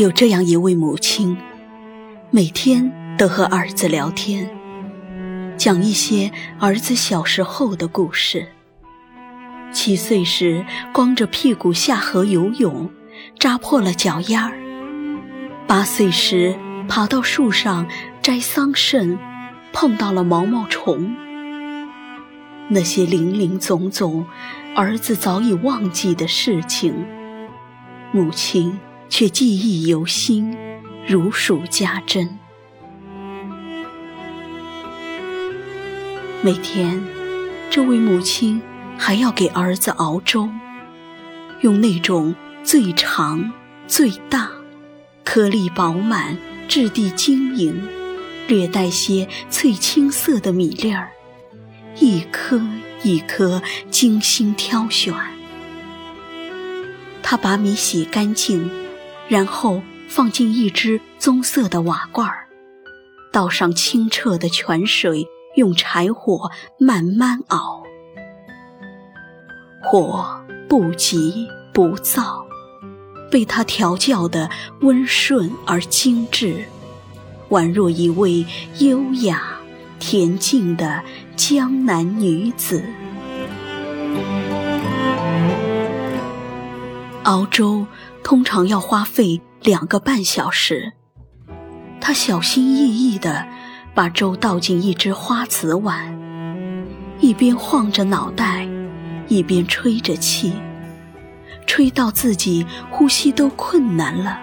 有这样一位母亲，每天都和儿子聊天，讲一些儿子小时候的故事。七岁时光着屁股下河游泳，扎破了脚丫儿；八岁时爬到树上摘桑葚，碰到了毛毛虫。那些林林总总，儿子早已忘记的事情，母亲却记忆犹新，如数家珍。每天，这位母亲还要给儿子熬粥，用那种最长、最大、颗粒饱满、质地晶莹、略带些翠青色的米粒儿。一颗一颗精心挑选，他把米洗干净，然后放进一只棕色的瓦罐儿，倒上清澈的泉水，用柴火慢慢熬。火不急不躁，被他调教的温顺而精致，宛若一位优雅。恬静的江南女子，熬粥通常要花费两个半小时。他小心翼翼地把粥倒进一只花瓷碗，一边晃着脑袋，一边吹着气，吹到自己呼吸都困难了，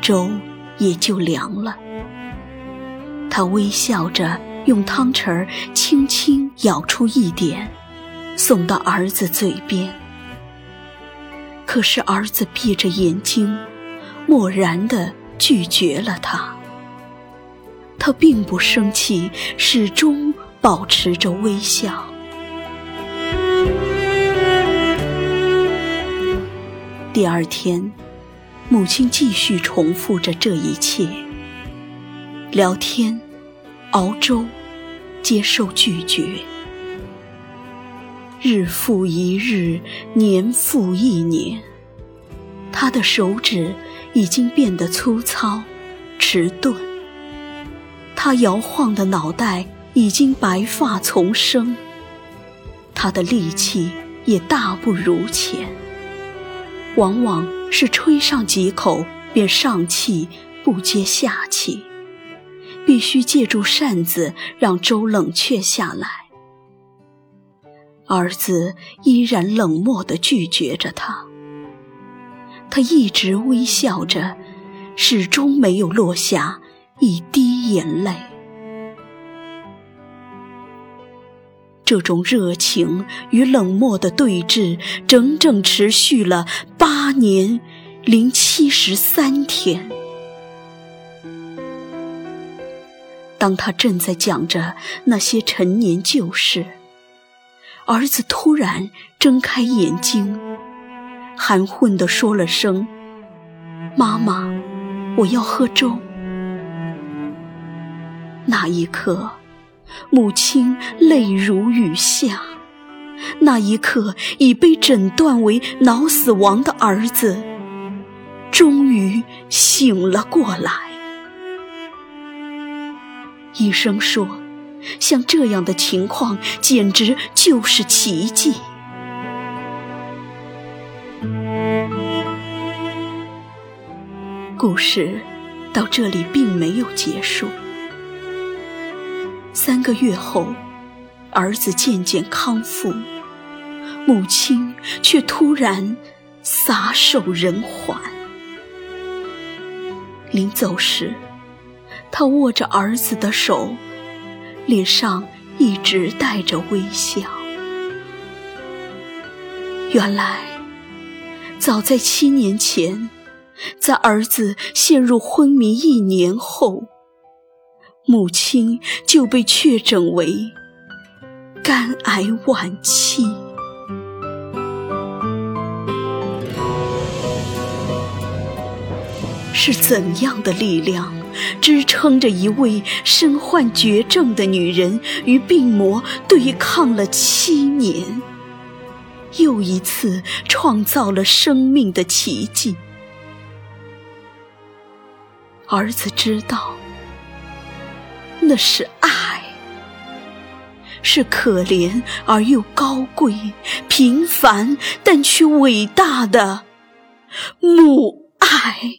粥也就凉了。他微笑着。用汤匙轻轻舀出一点，送到儿子嘴边。可是儿子闭着眼睛，漠然地拒绝了他。他并不生气，始终保持着微笑。第二天，母亲继续重复着这一切，聊天。熬粥，接受拒绝。日复一日，年复一年，他的手指已经变得粗糙、迟钝。他摇晃的脑袋已经白发丛生，他的力气也大不如前。往往是吹上几口，便上气不接下气。必须借助扇子让粥冷却下来。儿子依然冷漠地拒绝着他。他一直微笑着，始终没有落下一滴眼泪。这种热情与冷漠的对峙，整整持续了八年零七十三天。当他正在讲着那些陈年旧事，儿子突然睁开眼睛，含混地说了声：“妈妈，我要喝粥。”那一刻，母亲泪如雨下。那一刻，已被诊断为脑死亡的儿子，终于醒了过来。医生说：“像这样的情况，简直就是奇迹。”故事到这里并没有结束。三个月后，儿子渐渐康复，母亲却突然撒手人寰。临走时。他握着儿子的手，脸上一直带着微笑。原来，早在七年前，在儿子陷入昏迷一年后，母亲就被确诊为肝癌晚期。是怎样的力量？支撑着一位身患绝症的女人与病魔对抗了七年，又一次创造了生命的奇迹。儿子知道，那是爱，是可怜而又高贵、平凡但却伟大的母爱。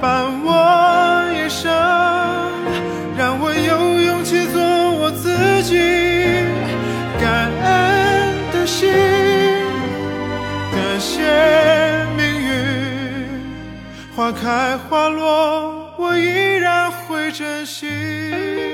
伴我一生，让我有勇气做我。自己感恩的心，感谢命运，花开花落，我依然会珍惜。